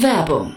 Werbung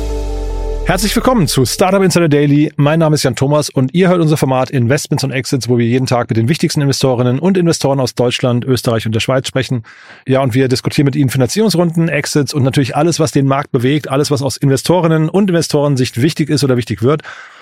Herzlich willkommen zu Startup Insider Daily. Mein Name ist Jan Thomas und ihr hört unser Format Investments und Exits, wo wir jeden Tag mit den wichtigsten Investorinnen und Investoren aus Deutschland, Österreich und der Schweiz sprechen. Ja, und wir diskutieren mit ihnen Finanzierungsrunden, Exits und natürlich alles, was den Markt bewegt, alles, was aus Investorinnen und Investorensicht wichtig ist oder wichtig wird.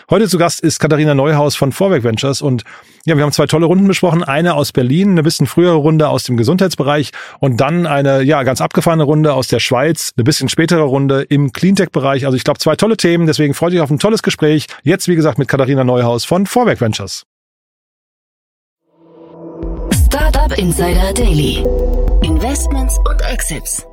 Heute zu Gast ist Katharina Neuhaus von Vorwerk Ventures und ja, wir haben zwei tolle Runden besprochen. Eine aus Berlin, eine bisschen frühere Runde aus dem Gesundheitsbereich und dann eine ja ganz abgefahrene Runde aus der Schweiz, eine bisschen spätere Runde im Cleantech-Bereich. Also ich glaube zwei tolle Themen, deswegen freue ich mich auf ein tolles Gespräch. Jetzt wie gesagt mit Katharina Neuhaus von Vorwerk Ventures. Startup Insider Daily. Investments und Exits.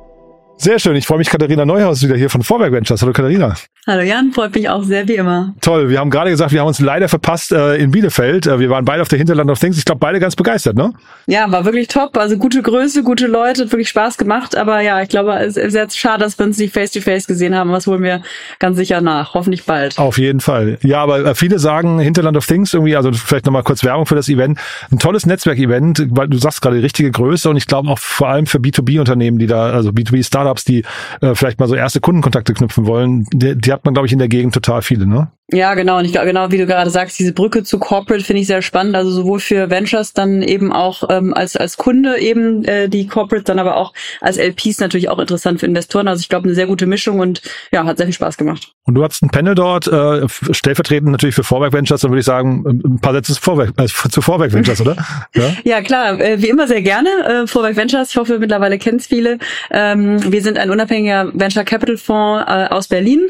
Sehr schön. Ich freue mich, Katharina Neuhaus wieder hier von Vorwerk Ventures. Hallo Katharina. Hallo Jan, freut mich auch sehr wie immer. Toll. Wir haben gerade gesagt, wir haben uns leider verpasst äh, in Bielefeld. Äh, wir waren beide auf der Hinterland of Things. Ich glaube, beide ganz begeistert, ne? Ja, war wirklich top. Also gute Größe, gute Leute, hat wirklich Spaß gemacht. Aber ja, ich glaube, es ist jetzt schade, dass wir uns nicht face to face gesehen haben. Was holen wir ganz sicher nach. Hoffentlich bald. Auf jeden Fall. Ja, aber äh, viele sagen Hinterland of Things irgendwie, also vielleicht nochmal kurz Werbung für das Event. Ein tolles Netzwerkevent, weil du sagst gerade die richtige Größe und ich glaube auch vor allem für B2B-Unternehmen, die da, also B2B-Startups, die äh, vielleicht mal so erste Kundenkontakte knüpfen wollen, die, die hat man, glaube ich, in der Gegend total viele, ne? Ja, genau. Und ich glaube, genau wie du gerade sagst, diese Brücke zu Corporate finde ich sehr spannend. Also sowohl für Ventures dann eben auch ähm, als als Kunde eben äh, die Corporate, dann aber auch als LPs natürlich auch interessant für Investoren. Also ich glaube, eine sehr gute Mischung und ja, hat sehr viel Spaß gemacht. Und du hast ein Panel dort, äh, stellvertretend natürlich für Vorwerk Ventures, dann würde ich sagen, ein paar Sätze zu Vorwerk, äh, zu Vorwerk Ventures, oder? Ja, ja klar, äh, wie immer sehr gerne. Äh, Vorwerk Ventures, ich hoffe, mittlerweile kennt viele. Ähm, wir sind ein unabhängiger Venture Capital Fonds äh, aus Berlin.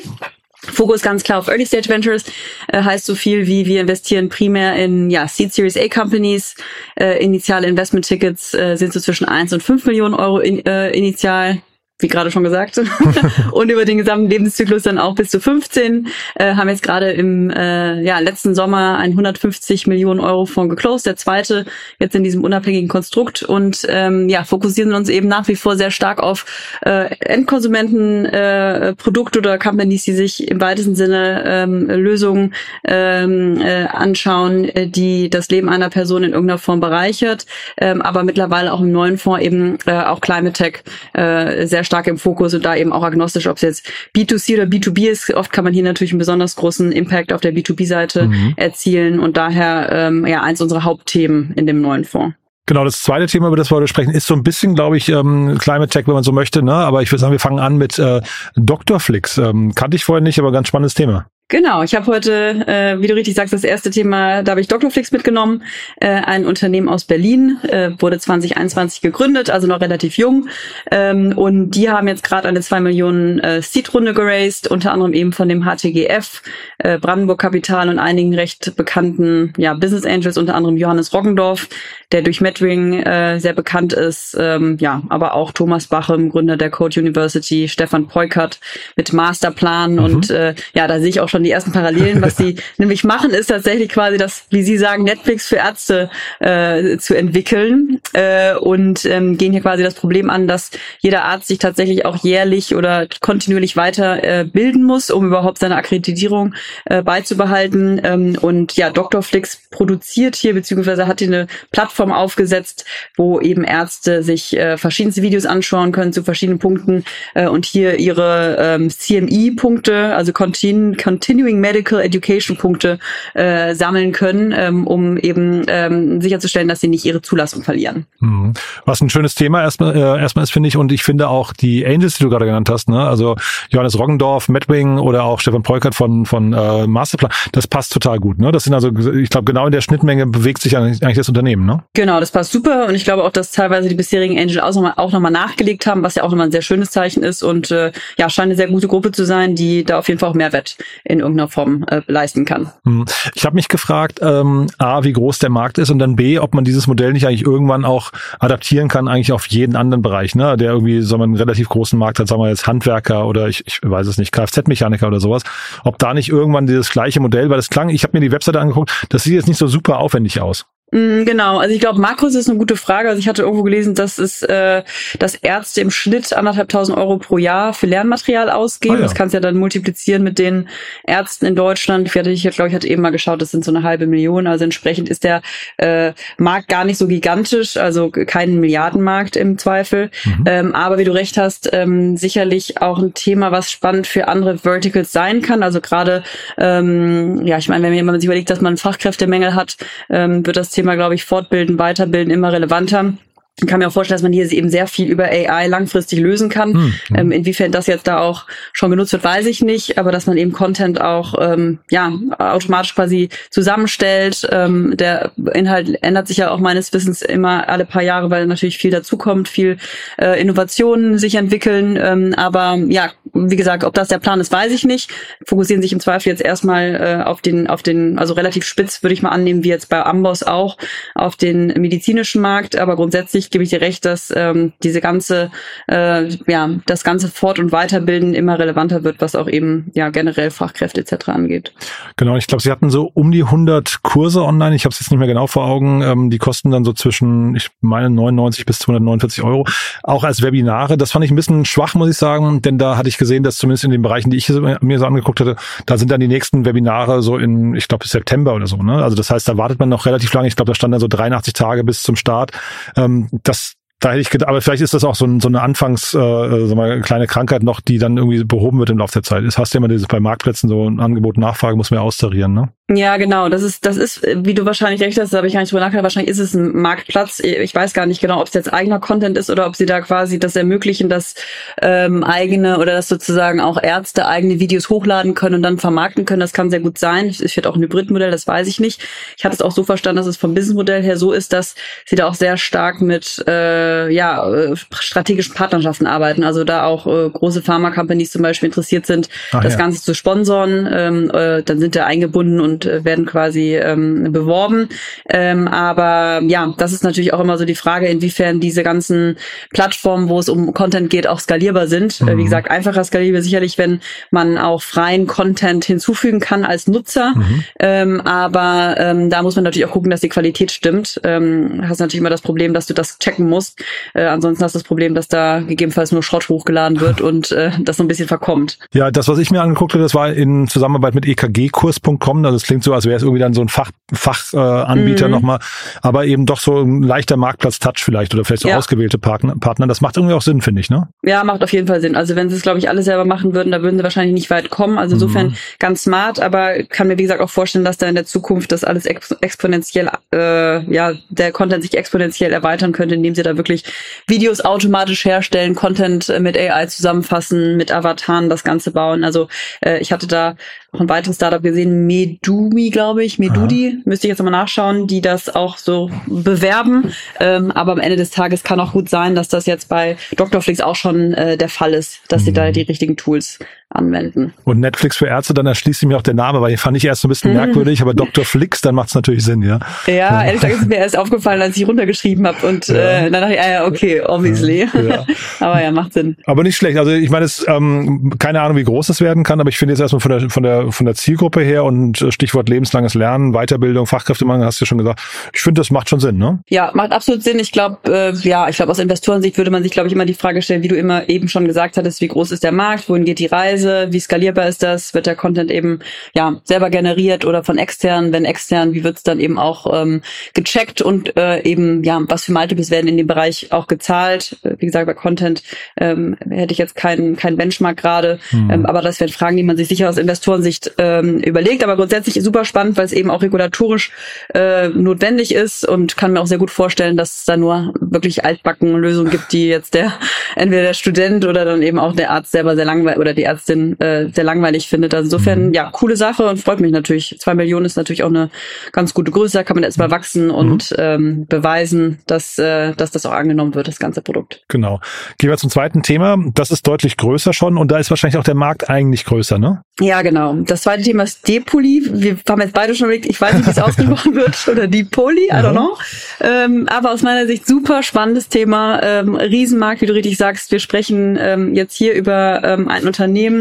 Fokus ganz klar auf Early Stage Ventures, äh, heißt so viel wie wir investieren primär in ja, Seed Series A Companies. Äh, initiale Investment Tickets äh, sind so zwischen 1 und 5 Millionen Euro in, äh, initial wie gerade schon gesagt, und über den gesamten Lebenszyklus dann auch bis zu 15. Äh, haben jetzt gerade im äh, ja, letzten Sommer ein 150 Millionen Euro Fonds geclosed, der zweite jetzt in diesem unabhängigen Konstrukt. Und ähm, ja, fokussieren uns eben nach wie vor sehr stark auf äh, Endkonsumenten, äh, Produkte oder Companies, die sich im weitesten Sinne ähm, Lösungen ähm, äh, anschauen, äh, die das Leben einer Person in irgendeiner Form bereichert, ähm, aber mittlerweile auch im neuen Fonds eben äh, auch Climate Tech äh, sehr stark im Fokus und da eben auch agnostisch, ob es jetzt B2C oder B2B ist. Oft kann man hier natürlich einen besonders großen Impact auf der B2B-Seite mhm. erzielen und daher ähm, ja eins unserer Hauptthemen in dem neuen Fonds. Genau, das zweite Thema, über das wir heute sprechen, ist so ein bisschen, glaube ich, ähm, Climate Tech, wenn man so möchte. Ne? Aber ich würde sagen, wir fangen an mit äh, Dr. Flix. Ähm, kannte ich vorher nicht, aber ganz spannendes Thema. Genau, ich habe heute, äh, wie du richtig sagst, das erste Thema, da habe ich Doctorflix mitgenommen, äh, ein Unternehmen aus Berlin, äh, wurde 2021 gegründet, also noch relativ jung. Ähm, und die haben jetzt gerade eine 2 Millionen äh, Seed-Runde geraced, unter anderem eben von dem HTGF, äh, Brandenburg Kapital und einigen recht bekannten ja, Business Angels, unter anderem Johannes Roggendorf, der durch Medring äh, sehr bekannt ist, ähm, ja, aber auch Thomas Bachem, Gründer der Code University, Stefan Peukert mit Masterplan mhm. und äh, ja, da sehe ich auch schon schon die ersten Parallelen. Was sie nämlich machen, ist tatsächlich quasi das, wie Sie sagen, Netflix für Ärzte äh, zu entwickeln äh, und ähm, gehen hier quasi das Problem an, dass jeder Arzt sich tatsächlich auch jährlich oder kontinuierlich weiter äh, bilden muss, um überhaupt seine Akkreditierung äh, beizubehalten. Ähm, und ja, Dr. Flix produziert hier beziehungsweise hat hier eine Plattform aufgesetzt, wo eben Ärzte sich äh, verschiedenste Videos anschauen können zu verschiedenen Punkten äh, und hier ihre ähm, CMI-Punkte, also Continu Continuing Medical Education Punkte äh, sammeln können, ähm, um eben ähm, sicherzustellen, dass sie nicht ihre Zulassung verlieren. Mhm. Was ein schönes Thema erstmal, äh, erstmal ist, finde ich, und ich finde auch die Angels, die du gerade genannt hast, ne, also Johannes Roggendorf, Medwing oder auch Stefan Peukert von, von äh, Masterplan, das passt total gut. Ne? Das sind also, ich glaube, genau in der Schnittmenge bewegt sich eigentlich das Unternehmen. Ne? Genau, das passt super und ich glaube auch, dass teilweise die bisherigen Angel auch nochmal noch mal nachgelegt haben, was ja auch nochmal ein sehr schönes Zeichen ist und äh, ja, scheint eine sehr gute Gruppe zu sein, die da auf jeden Fall auch Mehrwert in irgendeiner Form äh, leisten kann. Hm. Ich habe mich gefragt, ähm, A, wie groß der Markt ist und dann B, ob man dieses Modell nicht eigentlich irgendwann auch adaptieren kann, eigentlich auf jeden anderen Bereich, ne? der irgendwie so einen relativ großen Markt hat, sagen wir jetzt Handwerker oder ich, ich weiß es nicht, Kfz-Mechaniker oder sowas, ob da nicht irgendwann dieses gleiche Modell, weil das klang, ich habe mir die Webseite angeguckt, das sieht jetzt nicht so super aufwendig aus. Mm, genau, also ich glaube, Makros ist eine gute Frage. Also ich hatte irgendwo gelesen, dass es, äh, dass Ärzte im Schnitt anderthalbtausend Euro pro Jahr für Lernmaterial ausgeben. Oh ja. Das kannst du ja dann multiplizieren mit den Ärzten in Deutschland. Ich hatte, ich glaube, ich hatte eben mal geschaut, das sind so eine halbe Million. Also entsprechend ist der äh, Markt gar nicht so gigantisch, also kein Milliardenmarkt im Zweifel. Mhm. Ähm, aber wie du recht hast, ähm, sicherlich auch ein Thema, was spannend für andere Verticals sein kann. Also gerade, ähm, ja, ich meine, wenn man sich überlegt, dass man Fachkräftemängel hat, ähm, wird das Thema, glaube ich, Fortbilden, Weiterbilden immer relevanter. Ich kann mir auch vorstellen, dass man hier eben sehr viel über AI langfristig lösen kann. Hm, hm. Ähm, inwiefern das jetzt da auch schon genutzt wird, weiß ich nicht, aber dass man eben Content auch ähm, ja automatisch quasi zusammenstellt. Ähm, der Inhalt ändert sich ja auch meines Wissens immer alle paar Jahre, weil natürlich viel dazukommt, viel äh, Innovationen sich entwickeln. Ähm, aber ja, wie gesagt, ob das der Plan ist, weiß ich nicht. Fokussieren sich im Zweifel jetzt erstmal äh, auf den, auf den, also relativ spitz würde ich mal annehmen, wie jetzt bei Amboss auch, auf den medizinischen Markt, aber grundsätzlich gebe ich dir recht, dass ähm, diese ganze, äh, ja, das ganze Fort- und Weiterbilden immer relevanter wird, was auch eben ja generell Fachkräfte etc. angeht. Genau, ich glaube, sie hatten so um die 100 Kurse online. Ich habe es jetzt nicht mehr genau vor Augen. Ähm, die kosten dann so zwischen, ich meine, 99 bis 249 Euro, auch als Webinare. Das fand ich ein bisschen schwach, muss ich sagen, denn da hatte ich gesehen, dass zumindest in den Bereichen, die ich mir so angeguckt hatte, da sind dann die nächsten Webinare so in, ich glaube, September oder so. Ne? Also das heißt, da wartet man noch relativ lange. Ich glaube, da stand dann so 83 Tage bis zum Start. Ähm, das da hätte ich gedacht, aber vielleicht ist das auch so, ein, so eine Anfangs, äh, so mal kleine Krankheit noch, die dann irgendwie behoben wird im Laufe der Zeit. Das hast du ja immer dieses bei Marktplätzen so ein Angebot Nachfrage muss man ja austarieren, ne? Ja, genau. Das ist, das ist, wie du wahrscheinlich recht hast, da habe ich gar nicht drüber nachgedacht. Wahrscheinlich ist es ein Marktplatz. Ich weiß gar nicht genau, ob es jetzt eigener Content ist oder ob sie da quasi das ermöglichen, dass ähm, eigene oder dass sozusagen auch Ärzte eigene Videos hochladen können und dann vermarkten können. Das kann sehr gut sein. Es wird auch ein Hybridmodell, das weiß ich nicht. Ich hatte es auch so verstanden, dass es vom Businessmodell her so ist, dass sie da auch sehr stark mit äh, ja äh, strategischen Partnerschaften arbeiten. Also da auch äh, große Pharma-Companies zum Beispiel interessiert sind, Ach, das ja. Ganze zu sponsoren. Ähm, äh, dann sind da eingebunden und und äh, werden quasi ähm, beworben. Ähm, aber ja, das ist natürlich auch immer so die Frage, inwiefern diese ganzen Plattformen, wo es um Content geht, auch skalierbar sind. Mhm. Äh, wie mhm. gesagt, einfacher skalierbar sicherlich, wenn man auch freien Content hinzufügen kann als Nutzer. Mhm. Ähm, aber ähm, da muss man natürlich auch gucken, dass die Qualität stimmt. Ähm, hast natürlich immer das Problem, dass du das checken musst. Äh, ansonsten hast du das Problem, dass da gegebenenfalls nur Schrott hochgeladen wird und äh, das so ein bisschen verkommt. Ja, das, was ich mir angeguckt habe, das war in Zusammenarbeit mit ekgkurs.com. Also klingt so, als wäre es irgendwie dann so ein Fach, Fachanbieter Anbieter mhm. nochmal, aber eben doch so ein leichter Marktplatz-Touch vielleicht oder vielleicht so ja. ausgewählte Partner, Partner. Das macht irgendwie auch Sinn, finde ich, ne? Ja, macht auf jeden Fall Sinn. Also wenn sie es, glaube ich, alle selber machen würden, da würden sie wahrscheinlich nicht weit kommen. Also insofern mhm. ganz smart, aber kann mir, wie gesagt, auch vorstellen, dass da in der Zukunft das alles exponentiell, äh, ja, der Content sich exponentiell erweitern könnte, indem sie da wirklich Videos automatisch herstellen, Content mit AI zusammenfassen, mit Avataren das Ganze bauen. Also äh, ich hatte da auch ein weiteres Startup gesehen, Medumi, glaube ich, Medudi, Aha. müsste ich jetzt nochmal nachschauen, die das auch so bewerben. Ähm, aber am Ende des Tages kann auch gut sein, dass das jetzt bei Doctorflix auch schon äh, der Fall ist, dass mhm. sie da die richtigen Tools anwenden. Und Netflix für Ärzte, dann erschließt sich mir auch der Name, weil den fand ich erst so ein bisschen mhm. merkwürdig, aber Dr. Flix, dann macht es natürlich Sinn, ja. Ja, ehrlich gesagt ist mir erst aufgefallen, als ich runtergeschrieben habe und ja. äh, dann dachte ich, ah, ja, okay, obviously. Ja. aber ja, macht Sinn. Aber nicht schlecht. Also ich meine, es ähm, keine Ahnung, wie groß das werden kann, aber ich finde jetzt erstmal von der von der von der Zielgruppe her und äh, Stichwort lebenslanges Lernen, Weiterbildung, Fachkräftemangel, hast du ja schon gesagt. Ich finde, das macht schon Sinn, ne? Ja, macht absolut Sinn. Ich glaube, äh, ja, ich glaube, aus Investorensicht würde man sich, glaube ich, immer die Frage stellen, wie du immer eben schon gesagt hattest, wie groß ist der Markt, wohin geht die Reise? Preise, wie skalierbar ist das, wird der Content eben ja selber generiert oder von extern, wenn extern, wie wird's dann eben auch ähm, gecheckt und äh, eben ja, was für Multiples werden in dem Bereich auch gezahlt. Wie gesagt, bei Content ähm, hätte ich jetzt keinen kein Benchmark gerade, mhm. ähm, aber das wären Fragen, die man sich sicher aus Investorensicht ähm, überlegt, aber grundsätzlich super spannend, weil es eben auch regulatorisch äh, notwendig ist und kann mir auch sehr gut vorstellen, dass es da nur wirklich altbacken Lösungen gibt, die jetzt der entweder der Student oder dann eben auch der Arzt selber sehr langweilig oder die Ärztin äh, sehr langweilig findet. Also insofern, mhm. ja, coole Sache und freut mich natürlich. Zwei Millionen ist natürlich auch eine ganz gute Größe, da kann man erstmal wachsen und mhm. ähm, beweisen, dass, äh, dass das auch angenommen wird, das ganze Produkt. Genau. Gehen wir zum zweiten Thema. Das ist deutlich größer schon und da ist wahrscheinlich auch der Markt eigentlich größer, ne? Ja, genau. Das zweite Thema ist Depoli. Wir haben jetzt beide schon überlegt, ich weiß nicht, wie es ausgesprochen wird, oder Depoli, I don't know. Ähm, aber aus meiner Sicht super spannendes Thema. Ähm, Riesenmarkt, wie du richtig sagst. Wir sprechen ähm, jetzt hier über ähm, ein Unternehmen,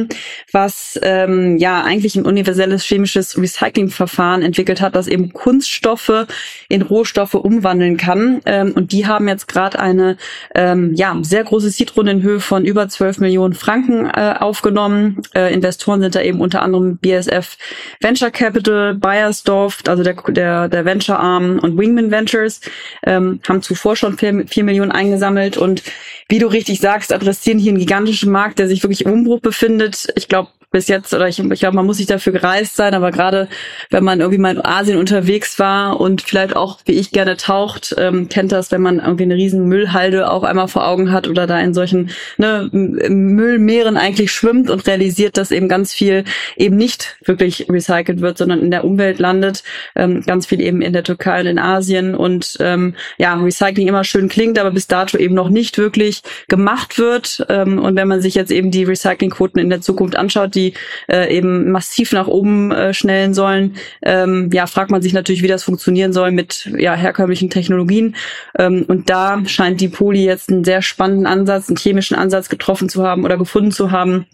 was ähm, ja eigentlich ein universelles chemisches Recyclingverfahren entwickelt hat, das eben Kunststoffe in Rohstoffe umwandeln kann. Ähm, und die haben jetzt gerade eine ähm, ja sehr große Seedrunde in Höhe von über 12 Millionen Franken äh, aufgenommen. Äh, Investoren sind da eben unter anderem BSF Venture Capital, Bayersdorf, also der, der, der Venture Arm und Wingman Ventures, ähm, haben zuvor schon vier, vier Millionen eingesammelt und wie du richtig sagst, adressieren hier einen gigantischen Markt, der sich wirklich im Umbruch befindet. Ich glaube, bis jetzt, oder ich, ich glaube, man muss nicht dafür gereist sein, aber gerade wenn man irgendwie mal in Asien unterwegs war und vielleicht auch, wie ich gerne taucht, ähm, kennt das, wenn man irgendwie eine riesen Müllhalde auch einmal vor Augen hat oder da in solchen ne, Müllmeeren eigentlich schwimmt und realisiert, dass eben ganz viel eben nicht wirklich recycelt wird, sondern in der Umwelt landet, ähm, ganz viel eben in der Türkei und in Asien und ähm, ja, Recycling immer schön klingt, aber bis dato eben noch nicht wirklich gemacht wird ähm, und wenn man sich jetzt eben die Recyclingquoten in der Zukunft anschaut, die äh, eben massiv nach oben äh, schnellen sollen, ähm, ja, fragt man sich natürlich, wie das funktionieren soll mit ja, herkömmlichen Technologien. Ähm, und da scheint die Poli jetzt einen sehr spannenden Ansatz, einen chemischen Ansatz getroffen zu haben oder gefunden zu haben,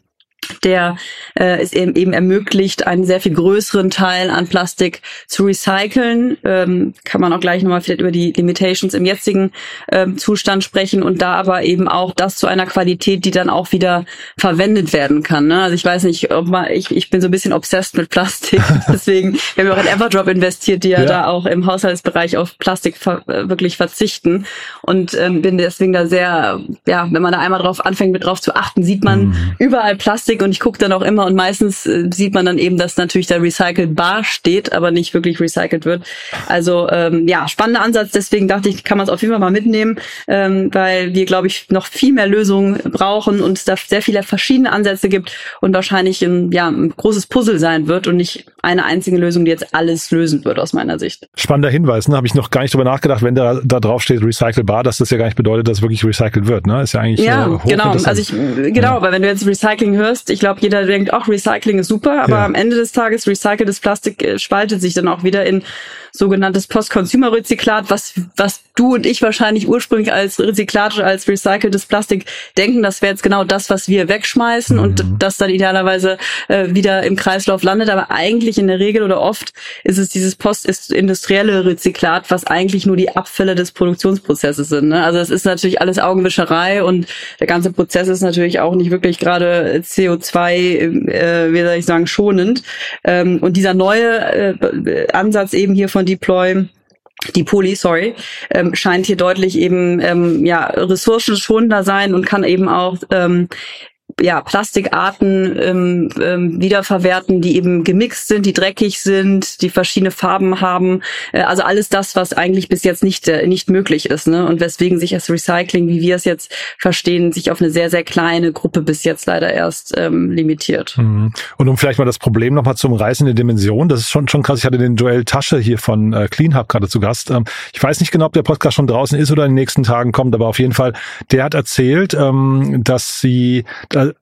der äh, es eben, eben ermöglicht, einen sehr viel größeren Teil an Plastik zu recyceln. Ähm, kann man auch gleich nochmal vielleicht über die Limitations im jetzigen ähm, Zustand sprechen und da aber eben auch das zu einer Qualität, die dann auch wieder verwendet werden kann. Ne? Also ich weiß nicht, ob man, ich, ich bin so ein bisschen obsessed mit Plastik. Deswegen, wir haben auch in Everdrop investiert, die ja, ja, da auch im Haushaltsbereich auf Plastik ver äh, wirklich verzichten. Und ähm, bin deswegen da sehr, ja, wenn man da einmal drauf anfängt, mit drauf zu achten, sieht man mhm. überall Plastik und ich gucke dann auch immer und meistens äh, sieht man dann eben, dass natürlich da Recycled Bar steht, aber nicht wirklich recycelt wird. Also ähm, ja, spannender Ansatz, deswegen dachte ich, kann man es auf jeden Fall mal mitnehmen, ähm, weil wir, glaube ich, noch viel mehr Lösungen brauchen und es da sehr viele verschiedene Ansätze gibt und wahrscheinlich ein, ja, ein großes Puzzle sein wird und nicht eine einzige Lösung, die jetzt alles lösen wird, aus meiner Sicht. Spannender Hinweis, ne? Habe ich noch gar nicht drüber nachgedacht, wenn da, da drauf steht recycelbar, dass das ja gar nicht bedeutet, dass wirklich recycelt wird, ne? Ist ja eigentlich Ja, äh, genau. Also ich, genau, ja. weil wenn du jetzt Recycling hörst, ich glaube, jeder denkt, auch Recycling ist super, aber ja. am Ende des Tages recyceltes Plastik äh, spaltet sich dann auch wieder in sogenanntes Post-Consumer-Rezyklat, was, was du und ich wahrscheinlich ursprünglich als Rezyklat als recyceltes Plastik denken, das wäre jetzt genau das, was wir wegschmeißen mhm. und das dann idealerweise äh, wieder im Kreislauf landet. Aber eigentlich in der Regel oder oft ist es dieses postindustrielle Rezyklat, was eigentlich nur die Abfälle des Produktionsprozesses sind. Ne? Also es ist natürlich alles Augenwischerei und der ganze Prozess ist natürlich auch nicht wirklich gerade CO2, äh, wie soll ich sagen, schonend. Ähm, und dieser neue äh, Ansatz eben hier von von Deploy die Poly, sorry, ähm, scheint hier deutlich eben ähm, ja ressourcenschonender sein und kann eben auch ähm, ja, Plastikarten ähm, ähm, wiederverwerten, die eben gemixt sind, die dreckig sind, die verschiedene Farben haben. Äh, also alles das, was eigentlich bis jetzt nicht äh, nicht möglich ist, ne? Und weswegen sich das Recycling, wie wir es jetzt verstehen, sich auf eine sehr sehr kleine Gruppe bis jetzt leider erst ähm, limitiert. Mhm. Und um vielleicht mal das Problem nochmal zum Reißen in Dimension, das ist schon schon krass. Ich hatte den Joel Tasche hier von äh, Clean Hub gerade zu Gast. Ähm, ich weiß nicht genau, ob der Podcast schon draußen ist oder in den nächsten Tagen kommt, aber auf jeden Fall, der hat erzählt, ähm, dass sie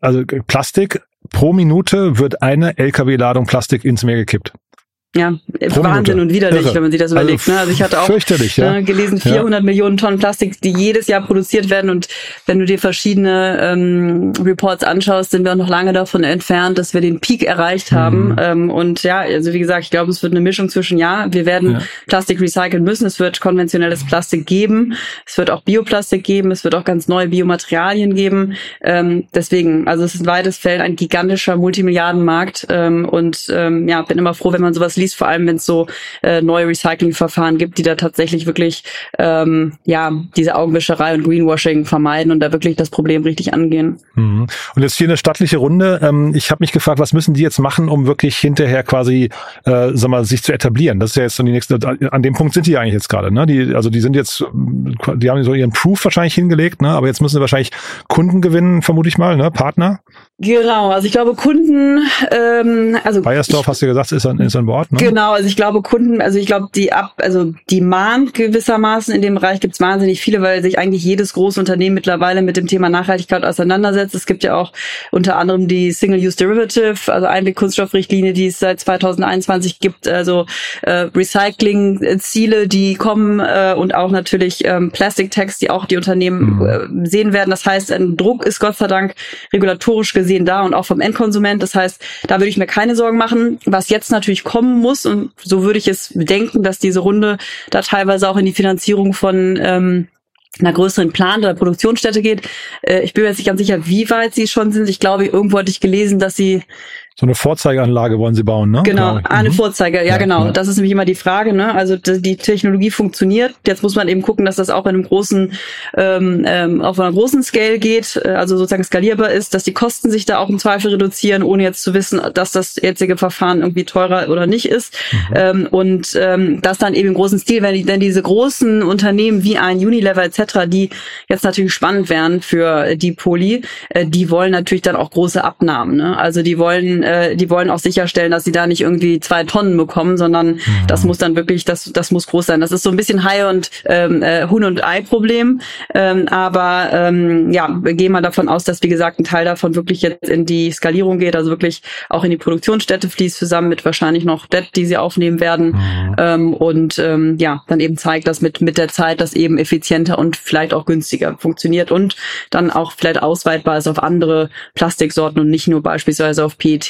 also Plastik pro Minute wird eine LKW-Ladung Plastik ins Meer gekippt. Ja, Wahnsinn und widerlich, Irre. wenn man sich das überlegt. Also, ne? also ich hatte auch ja. äh, gelesen, 400 ja. Millionen Tonnen Plastik, die jedes Jahr produziert werden. Und wenn du dir verschiedene ähm, Reports anschaust, sind wir auch noch lange davon entfernt, dass wir den Peak erreicht haben. Mhm. Ähm, und ja, also wie gesagt, ich glaube, es wird eine Mischung zwischen, ja, wir werden ja. Plastik recyceln müssen. Es wird konventionelles Plastik geben. Es wird auch Bioplastik geben. Es wird auch ganz neue Biomaterialien geben. Ähm, deswegen, also es ist ein weites Feld, ein gigantischer Multimilliardenmarkt. Ähm, und ähm, ja, bin immer froh, wenn man sowas liest, vor allem wenn es so äh, neue Recyclingverfahren gibt, die da tatsächlich wirklich ähm, ja diese Augenwischerei und Greenwashing vermeiden und da wirklich das Problem richtig angehen. Mhm. Und jetzt hier eine stattliche Runde. Ähm, ich habe mich gefragt, was müssen die jetzt machen, um wirklich hinterher quasi, äh, sag mal, sich zu etablieren? Das ist ja jetzt so die nächste. An dem Punkt sind die eigentlich jetzt gerade. Ne? Die, also die sind jetzt, die haben so ihren Proof wahrscheinlich hingelegt, ne? aber jetzt müssen sie wahrscheinlich Kunden gewinnen, vermute ich mal, ne? Partner. Genau, also ich glaube Kunden, ähm, also Bayersdorf hast du gesagt, ist ein, ist ein Wort. Ne? Genau, also ich glaube Kunden, also ich glaube die ab, also Demand gewissermaßen in dem Bereich gibt es wahnsinnig viele, weil sich eigentlich jedes große Unternehmen mittlerweile mit dem Thema Nachhaltigkeit auseinandersetzt. Es gibt ja auch unter anderem die Single-Use Derivative, also Einweg-Kunststoffrichtlinie, die es seit 2021 gibt, also äh, Recycling-Ziele, die kommen äh, und auch natürlich ähm, Plastic Tax, die auch die Unternehmen mhm. äh, sehen werden. Das heißt, ein Druck ist Gott sei Dank regulatorisch gesehen da und auch vom Endkonsument. Das heißt, da würde ich mir keine Sorgen machen. Was jetzt natürlich kommen muss, und so würde ich es bedenken, dass diese Runde da teilweise auch in die Finanzierung von ähm, einer größeren Plan- oder Produktionsstätte geht. Äh, ich bin mir jetzt nicht ganz sicher, wie weit sie schon sind. Ich glaube, irgendwo hatte ich gelesen, dass sie so eine Vorzeigeanlage wollen sie bauen, ne? Genau, eine mhm. Vorzeige, ja, ja genau. Ja. Das ist nämlich immer die Frage, ne? Also die Technologie funktioniert. Jetzt muss man eben gucken, dass das auch in einem großen, ähm, ähm, auf einer großen Scale geht, äh, also sozusagen skalierbar ist, dass die Kosten sich da auch im Zweifel reduzieren, ohne jetzt zu wissen, dass das jetzige Verfahren irgendwie teurer oder nicht ist. Mhm. Ähm, und ähm, das dann eben im großen Stil, wenn die, denn diese großen Unternehmen wie ein Unilever etc., die jetzt natürlich spannend wären für die Poly, äh, die wollen natürlich dann auch große Abnahmen. Ne? Also die wollen äh, die wollen auch sicherstellen, dass sie da nicht irgendwie zwei Tonnen bekommen, sondern mhm. das muss dann wirklich, das, das muss groß sein. Das ist so ein bisschen Hai und ähm, äh, Huhn und Ei Problem. Ähm, aber ähm, ja, wir gehen mal davon aus, dass wie gesagt ein Teil davon wirklich jetzt in die Skalierung geht, also wirklich auch in die Produktionsstätte fließt zusammen mit wahrscheinlich noch Debt, die sie aufnehmen werden. Mhm. Ähm, und ähm, ja, dann eben zeigt, dass mit mit der Zeit das eben effizienter und vielleicht auch günstiger funktioniert und dann auch vielleicht ausweitbar ist auf andere Plastiksorten und nicht nur beispielsweise auf PET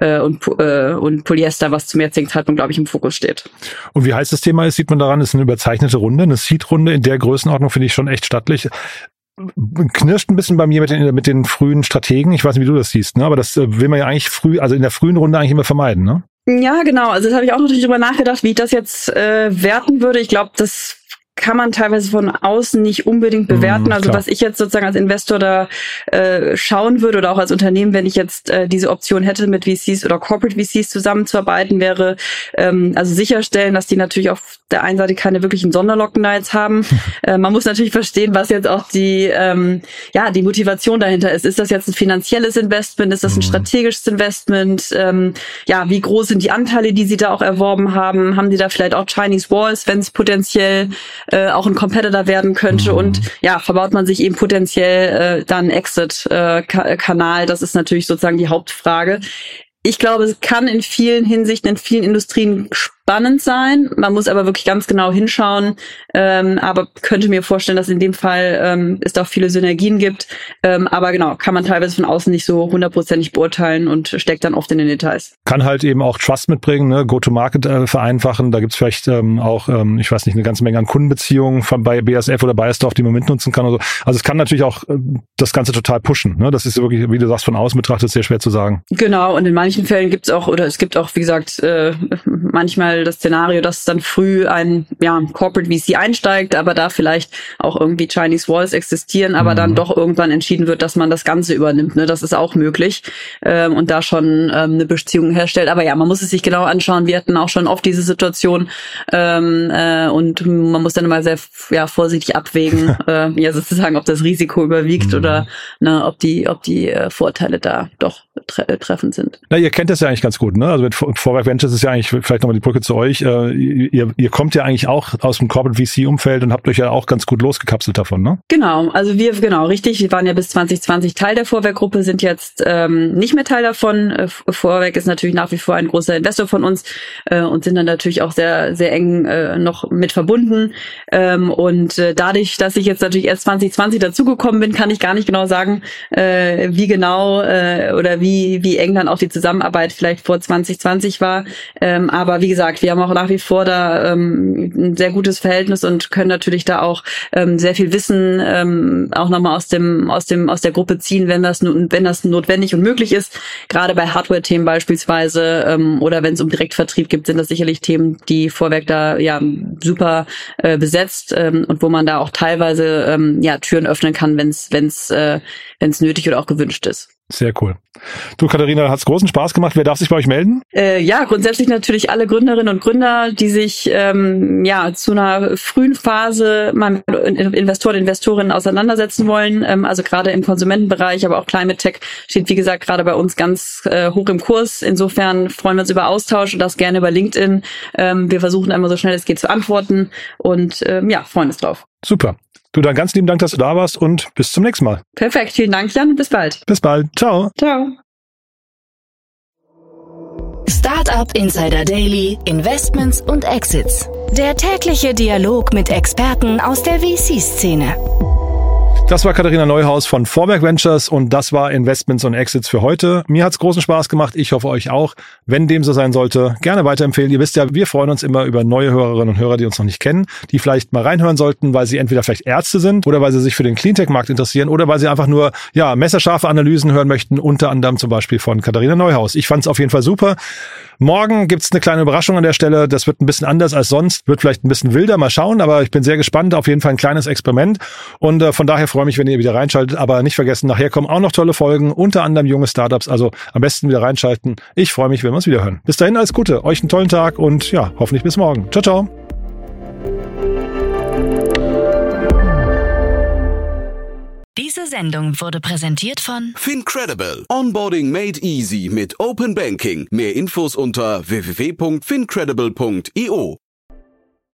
äh, und, äh, und Polyester, was zum jetzigen Zeitpunkt, glaube ich, im Fokus steht. Und wie heiß das Thema ist, sieht man daran, ist eine überzeichnete Runde, eine Seed-Runde in der Größenordnung finde ich schon echt stattlich knirscht ein bisschen bei mir mit den, mit den frühen Strategen. Ich weiß nicht, wie du das siehst, ne? aber das äh, will man ja eigentlich früh, also in der frühen Runde eigentlich immer vermeiden, ne? Ja, genau. Also das habe ich auch natürlich drüber nachgedacht, wie ich das jetzt äh, werten würde. Ich glaube, das kann man teilweise von außen nicht unbedingt bewerten. Mm, also was ich jetzt sozusagen als Investor da äh, schauen würde oder auch als Unternehmen, wenn ich jetzt äh, diese Option hätte, mit VCs oder Corporate VCs zusammenzuarbeiten, wäre ähm, also sicherstellen, dass die natürlich auf der einen Seite keine wirklichen Sonderlocknights haben. äh, man muss natürlich verstehen, was jetzt auch die ähm, ja die Motivation dahinter ist. Ist das jetzt ein finanzielles Investment? Ist das ein mm. strategisches Investment? Ähm, ja, wie groß sind die Anteile, die sie da auch erworben haben? Haben die da vielleicht auch Chinese Walls, wenn es potenziell äh, auch ein Competitor werden könnte mhm. und ja, verbaut man sich eben potenziell äh, dann Exit-Kanal. Äh, das ist natürlich sozusagen die Hauptfrage. Ich glaube, es kann in vielen Hinsichten, in vielen Industrien spannend sein. Man muss aber wirklich ganz genau hinschauen. Ähm, aber könnte mir vorstellen, dass in dem Fall ähm, es auch viele Synergien gibt. Ähm, aber genau, kann man teilweise von außen nicht so hundertprozentig beurteilen und steckt dann oft in den Details. Kann halt eben auch Trust mitbringen, ne? Go-to-Market äh, vereinfachen. Da gibt's vielleicht ähm, auch, ähm, ich weiß nicht, eine ganze Menge an Kundenbeziehungen von bei BSF oder Bayersdorf, die man mitnutzen kann. Oder so. Also es kann natürlich auch äh, das Ganze total pushen. Ne? Das ist wirklich, wie du sagst, von außen betrachtet sehr schwer zu sagen. Genau, und in manchen Fällen gibt's auch, oder es gibt auch, wie gesagt, äh, manchmal mal das Szenario, dass dann früh ein ja, Corporate VC einsteigt, aber da vielleicht auch irgendwie Chinese Walls existieren, aber mhm. dann doch irgendwann entschieden wird, dass man das Ganze übernimmt. Ne? Das ist auch möglich ähm, und da schon ähm, eine Beziehung herstellt. Aber ja, man muss es sich genau anschauen. Wir hatten auch schon oft diese Situation ähm, äh, und man muss dann mal sehr ja, vorsichtig abwägen, äh, ja sozusagen, ob das Risiko überwiegt mhm. oder ne, ob die, ob die äh, Vorteile da doch tre treffend sind. Na, ihr kennt das ja eigentlich ganz gut, ne? Also mit Vorwerk Ventures ist ja eigentlich vielleicht nochmal die Brücke zu euch. Äh, ihr, ihr kommt ja eigentlich auch aus dem Corporate VC-Umfeld und habt euch ja auch ganz gut losgekapselt davon, ne? Genau, also wir, genau, richtig. Wir waren ja bis 2020 Teil der Vorwerk-Gruppe, sind jetzt ähm, nicht mehr Teil davon. Äh, Vorwerk ist natürlich nach wie vor ein großer Investor von uns äh, und sind dann natürlich auch sehr, sehr eng äh, noch mit verbunden. Ähm, und äh, dadurch, dass ich jetzt natürlich erst 2020 dazugekommen bin, kann ich gar nicht genau sagen, äh, wie genau äh, oder wie, wie eng dann auch die Zusammenarbeit vielleicht vor 2020 war. Ähm, aber wie gesagt, wir haben auch nach wie vor da ähm, ein sehr gutes Verhältnis und können natürlich da auch ähm, sehr viel Wissen ähm, auch nochmal aus dem, aus dem, aus der Gruppe ziehen, wenn das, wenn das notwendig und möglich ist. Gerade bei Hardware-Themen beispielsweise ähm, oder wenn es um Direktvertrieb gibt, sind das sicherlich Themen, die Vorwerk da ja super äh, besetzt ähm, und wo man da auch teilweise ähm, ja Türen öffnen kann, wenn es wenn es äh, wenn es nötig oder auch gewünscht ist. Sehr cool. Du, Katharina, hat's großen Spaß gemacht. Wer darf sich bei euch melden? Äh, ja, grundsätzlich natürlich alle Gründerinnen und Gründer, die sich ähm, ja zu einer frühen Phase mal mit Investoren, Investorinnen auseinandersetzen wollen. Ähm, also gerade im Konsumentenbereich, aber auch Climate Tech steht, wie gesagt, gerade bei uns ganz äh, hoch im Kurs. Insofern freuen wir uns über Austausch und das gerne über LinkedIn. Ähm, wir versuchen einmal so schnell es geht zu antworten und ähm, ja, freuen uns drauf. Super. Du, dann ganz lieben Dank, dass du da warst und bis zum nächsten Mal. Perfekt. Vielen Dank, Jan. Bis bald. Bis bald. Ciao. Ciao. Startup Insider Daily, Investments und Exits. Der tägliche Dialog mit Experten aus der VC-Szene. Das war Katharina Neuhaus von Vorwerk Ventures und das war Investments und Exits für heute. Mir hat's großen Spaß gemacht. Ich hoffe euch auch. Wenn dem so sein sollte, gerne weiterempfehlen. Ihr wisst ja, wir freuen uns immer über neue Hörerinnen und Hörer, die uns noch nicht kennen, die vielleicht mal reinhören sollten, weil sie entweder vielleicht Ärzte sind oder weil sie sich für den Cleantech-Markt interessieren oder weil sie einfach nur, ja, messerscharfe Analysen hören möchten, unter anderem zum Beispiel von Katharina Neuhaus. Ich fand's auf jeden Fall super. Morgen gibt's eine kleine Überraschung an der Stelle. Das wird ein bisschen anders als sonst, wird vielleicht ein bisschen wilder, mal schauen, aber ich bin sehr gespannt. Auf jeden Fall ein kleines Experiment. Und äh, von daher freue mich, wenn ihr wieder reinschaltet. Aber nicht vergessen, nachher kommen auch noch tolle Folgen, unter anderem junge Startups. Also am besten wieder reinschalten. Ich freue mich, wenn wir uns wieder hören. Bis dahin alles Gute, euch einen tollen Tag und ja, hoffentlich bis morgen. Ciao, ciao. Diese Sendung wurde präsentiert von Fincredible. Onboarding made easy mit Open Banking. Mehr Infos unter www.fincredible.io.